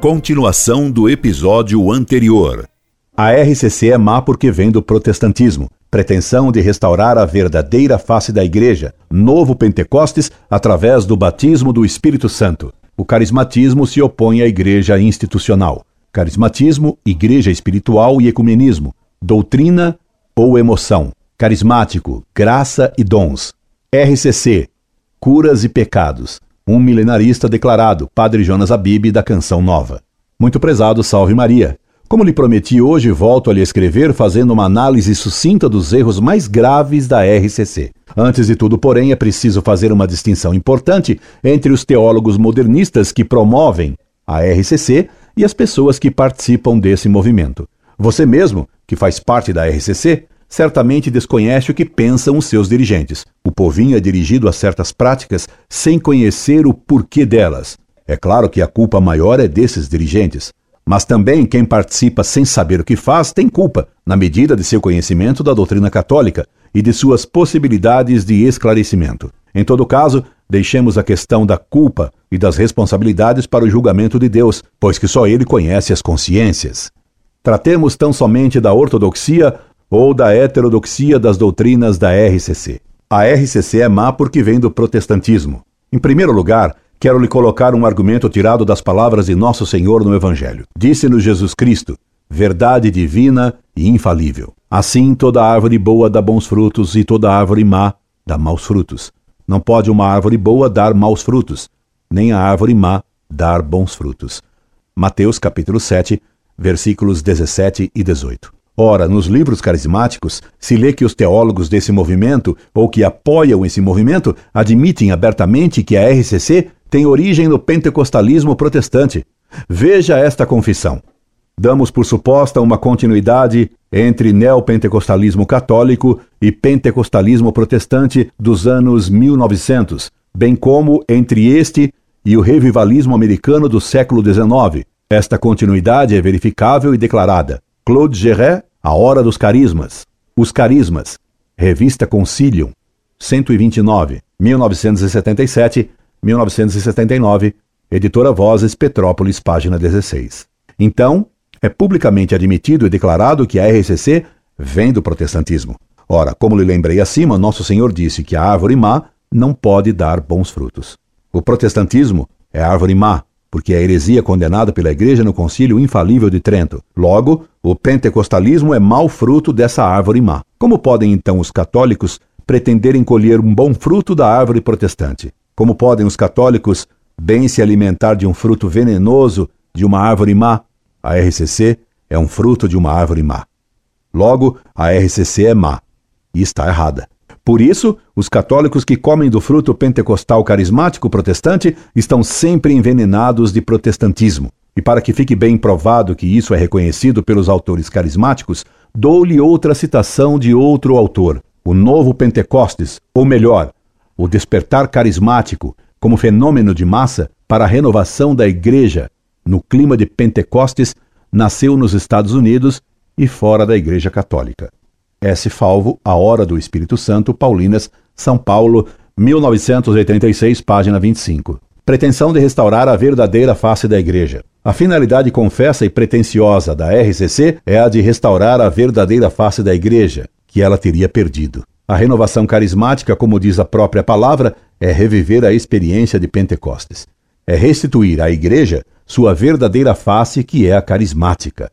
Continuação do episódio anterior. A RCC é má porque vem do protestantismo, pretensão de restaurar a verdadeira face da Igreja, novo Pentecostes através do batismo do Espírito Santo. O carismatismo se opõe à Igreja institucional. Carismatismo, Igreja espiritual e ecumenismo, doutrina ou emoção. Carismático, graça e dons. RCC, curas e pecados. Um milenarista declarado, Padre Jonas Abib, da Canção Nova. Muito prezado, salve Maria. Como lhe prometi hoje, volto a lhe escrever fazendo uma análise sucinta dos erros mais graves da RCC. Antes de tudo, porém, é preciso fazer uma distinção importante entre os teólogos modernistas que promovem a RCC e as pessoas que participam desse movimento. Você mesmo, que faz parte da RCC, certamente desconhece o que pensam os seus dirigentes. O povinho é dirigido a certas práticas sem conhecer o porquê delas. É claro que a culpa maior é desses dirigentes. Mas também quem participa sem saber o que faz tem culpa, na medida de seu conhecimento da doutrina católica e de suas possibilidades de esclarecimento. Em todo caso, deixemos a questão da culpa e das responsabilidades para o julgamento de Deus, pois que só Ele conhece as consciências. Tratemos tão somente da ortodoxia ou da heterodoxia das doutrinas da RCC. A RCC é má porque vem do protestantismo. Em primeiro lugar, quero lhe colocar um argumento tirado das palavras de Nosso Senhor no Evangelho. Disse-nos Jesus Cristo, verdade divina e infalível. Assim, toda árvore boa dá bons frutos e toda árvore má dá maus frutos. Não pode uma árvore boa dar maus frutos, nem a árvore má dar bons frutos. Mateus capítulo 7, versículos 17 e 18. Ora, nos livros carismáticos, se lê que os teólogos desse movimento, ou que apoiam esse movimento, admitem abertamente que a RCC tem origem no pentecostalismo protestante. Veja esta confissão. Damos por suposta uma continuidade entre neopentecostalismo católico e pentecostalismo protestante dos anos 1900, bem como entre este e o revivalismo americano do século XIX. Esta continuidade é verificável e declarada. Claude Gerret, A Hora dos Carismas. Os Carismas. Revista Concilium. 129, 1977, 1979, Editora Vozes, Petrópolis, página 16. Então, é publicamente admitido e declarado que a RCC vem do protestantismo. Ora, como lhe lembrei acima, Nosso Senhor disse que a árvore má não pode dar bons frutos. O protestantismo é árvore má, porque é a heresia condenada pela Igreja no Concílio Infalível de Trento. Logo, o pentecostalismo é mau fruto dessa árvore má. Como podem então os católicos pretenderem colher um bom fruto da árvore protestante? Como podem os católicos bem se alimentar de um fruto venenoso de uma árvore má? A RCC é um fruto de uma árvore má. Logo, a RCC é má e está errada. Por isso, os católicos que comem do fruto pentecostal carismático protestante estão sempre envenenados de protestantismo. E para que fique bem provado que isso é reconhecido pelos autores carismáticos, dou-lhe outra citação de outro autor, o Novo Pentecostes, ou melhor, o despertar carismático como fenômeno de massa para a renovação da igreja no clima de Pentecostes nasceu nos Estados Unidos e fora da Igreja Católica. S. Falvo, A Hora do Espírito Santo, Paulinas, São Paulo, 1986, página 25. Pretensão de restaurar a verdadeira face da Igreja. A finalidade confessa e pretensiosa da RCC é a de restaurar a verdadeira face da Igreja, que ela teria perdido. A renovação carismática, como diz a própria palavra, é reviver a experiência de Pentecostes. É restituir à Igreja sua verdadeira face, que é a carismática.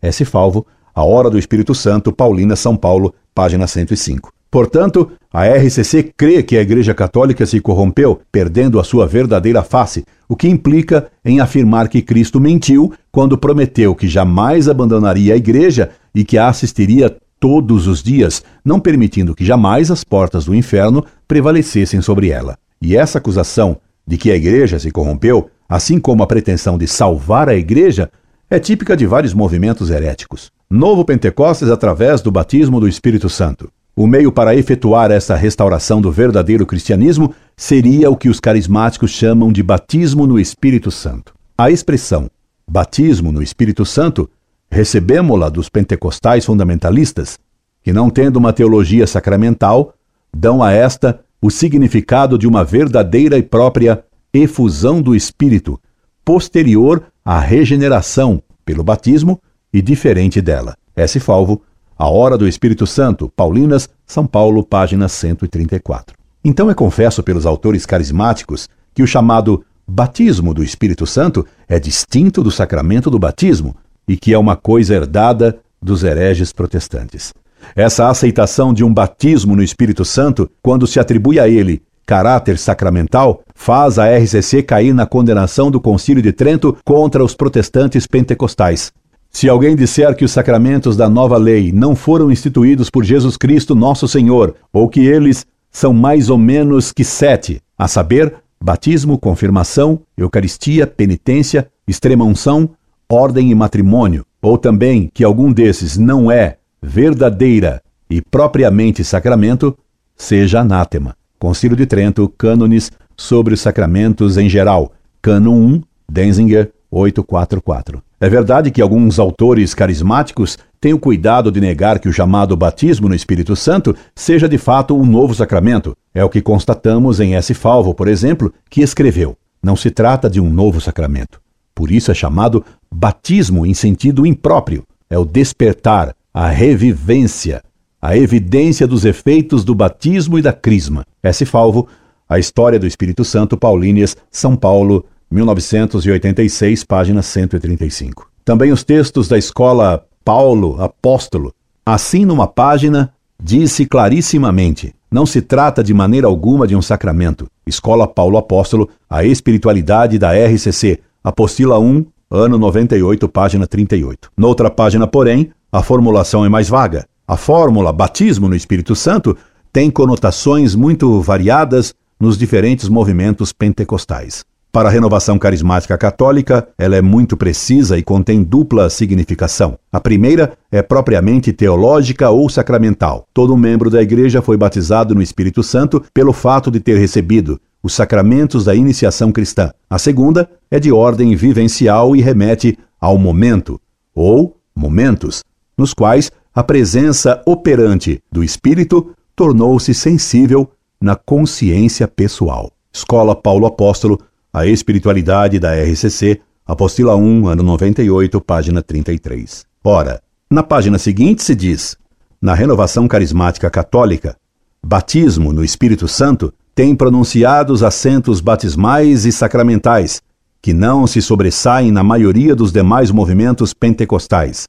S. Falvo, A Hora do Espírito Santo, Paulina, São Paulo, página 105. Portanto, a RCC crê que a Igreja Católica se corrompeu, perdendo a sua verdadeira face, o que implica em afirmar que Cristo mentiu quando prometeu que jamais abandonaria a Igreja e que a assistiria todos os dias, não permitindo que jamais as portas do inferno prevalecessem sobre ela. E essa acusação de que a igreja se corrompeu, assim como a pretensão de salvar a igreja, é típica de vários movimentos heréticos. Novo Pentecostes através do batismo do Espírito Santo. O meio para efetuar essa restauração do verdadeiro cristianismo seria o que os carismáticos chamam de batismo no Espírito Santo. A expressão batismo no Espírito Santo recebemos-la dos pentecostais fundamentalistas, que, não tendo uma teologia sacramental, dão a esta o significado de uma verdadeira e própria efusão do Espírito, posterior a regeneração pelo batismo e diferente dela. S. Falvo, A Hora do Espírito Santo, Paulinas, São Paulo, página 134. Então é confesso pelos autores carismáticos que o chamado batismo do Espírito Santo é distinto do sacramento do batismo e que é uma coisa herdada dos hereges protestantes. Essa aceitação de um batismo no Espírito Santo, quando se atribui a ele caráter sacramental, faz a RCC cair na condenação do Concílio de Trento contra os protestantes pentecostais. Se alguém disser que os sacramentos da nova lei não foram instituídos por Jesus Cristo, nosso Senhor, ou que eles são mais ou menos que sete, a saber, batismo, confirmação, eucaristia, penitência, extrema-unção, ordem e matrimônio, ou também que algum desses não é verdadeira e propriamente sacramento, seja anátema. Concílio de Trento, cânones sobre os sacramentos em geral, Cânon 1, Denzinger 844. É verdade que alguns autores carismáticos têm o cuidado de negar que o chamado batismo no Espírito Santo seja de fato um novo sacramento. É o que constatamos em S. Falvo, por exemplo, que escreveu: Não se trata de um novo sacramento. Por isso é chamado batismo em sentido impróprio. É o despertar, a revivência, a evidência dos efeitos do batismo e da crisma. S. Falvo, A História do Espírito Santo, Paulíneas, São Paulo, 1986, página 135. Também os textos da escola Paulo Apóstolo. Assim, numa página, disse clarissimamente: não se trata de maneira alguma de um sacramento. Escola Paulo Apóstolo, a espiritualidade da RCC, apostila 1, ano 98, página 38. Noutra página, porém, a formulação é mais vaga. A fórmula batismo no Espírito Santo tem conotações muito variadas nos diferentes movimentos pentecostais. Para a renovação carismática católica, ela é muito precisa e contém dupla significação. A primeira é propriamente teológica ou sacramental. Todo membro da igreja foi batizado no Espírito Santo pelo fato de ter recebido os sacramentos da iniciação cristã. A segunda é de ordem vivencial e remete ao momento, ou momentos, nos quais a presença operante do espírito tornou-se sensível na consciência pessoal. Escola Paulo Apóstolo, a espiritualidade da RCC, apostila 1, ano 98, página 33. Ora, na página seguinte se diz: na renovação carismática católica, batismo no Espírito Santo tem pronunciados acentos batismais e sacramentais, que não se sobressaem na maioria dos demais movimentos pentecostais.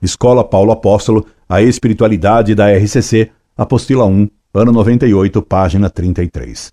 Escola Paulo Apóstolo, A Espiritualidade da RCC, Apostila 1, ano 98, página 33.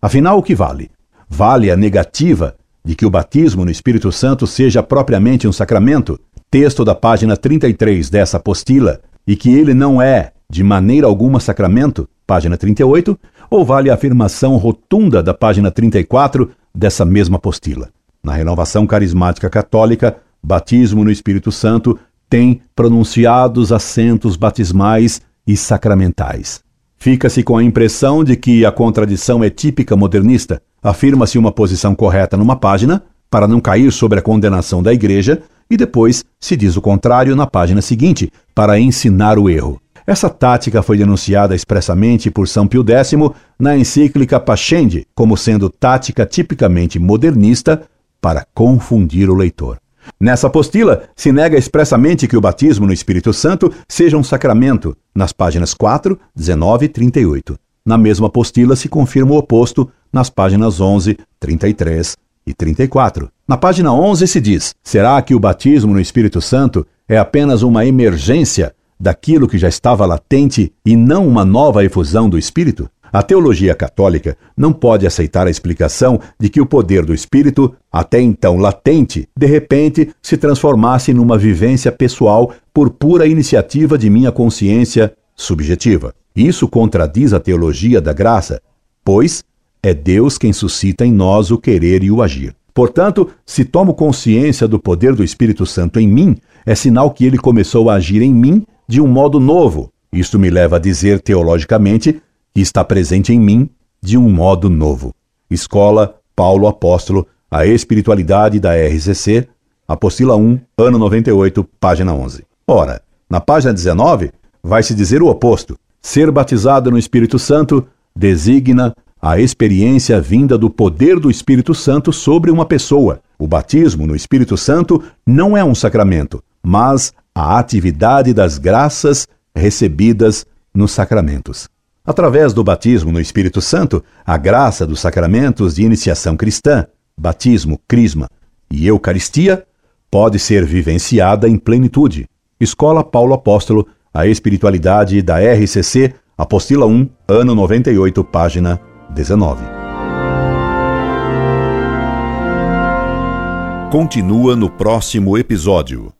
Afinal, o que vale? Vale a negativa de que o batismo no Espírito Santo seja propriamente um sacramento, texto da página 33 dessa apostila, e que ele não é, de maneira alguma, sacramento, página 38, ou vale a afirmação rotunda da página 34 dessa mesma apostila? Na renovação carismática católica, batismo no Espírito Santo tem pronunciados assentos batismais e sacramentais. Fica-se com a impressão de que a contradição é típica modernista. Afirma-se uma posição correta numa página, para não cair sobre a condenação da Igreja, e depois se diz o contrário na página seguinte, para ensinar o erro. Essa tática foi denunciada expressamente por São Pio X na encíclica Pascendi, como sendo tática tipicamente modernista para confundir o leitor. Nessa apostila, se nega expressamente que o batismo no Espírito Santo seja um sacramento, nas páginas 4, 19 e 38. Na mesma apostila se confirma o oposto, nas páginas 11, 33 e 34. Na página 11 se diz: será que o batismo no Espírito Santo é apenas uma emergência daquilo que já estava latente e não uma nova efusão do Espírito? A teologia católica não pode aceitar a explicação de que o poder do Espírito, até então latente, de repente se transformasse numa vivência pessoal por pura iniciativa de minha consciência subjetiva. Isso contradiz a teologia da graça, pois é Deus quem suscita em nós o querer e o agir. Portanto, se tomo consciência do poder do Espírito Santo em mim, é sinal que ele começou a agir em mim de um modo novo. Isto me leva a dizer teologicamente que está presente em mim de um modo novo. Escola Paulo Apóstolo, a espiritualidade da RCC, apostila 1, ano 98, página 11. Ora, na página 19, vai se dizer o oposto. Ser batizado no Espírito Santo designa a experiência vinda do poder do Espírito Santo sobre uma pessoa. O batismo no Espírito Santo não é um sacramento, mas a atividade das graças recebidas nos sacramentos. Através do batismo no Espírito Santo, a graça dos sacramentos de iniciação cristã, batismo, crisma e Eucaristia pode ser vivenciada em plenitude. Escola Paulo Apóstolo, a espiritualidade da RCC, Apostila 1, ano 98, página 19. Continua no próximo episódio.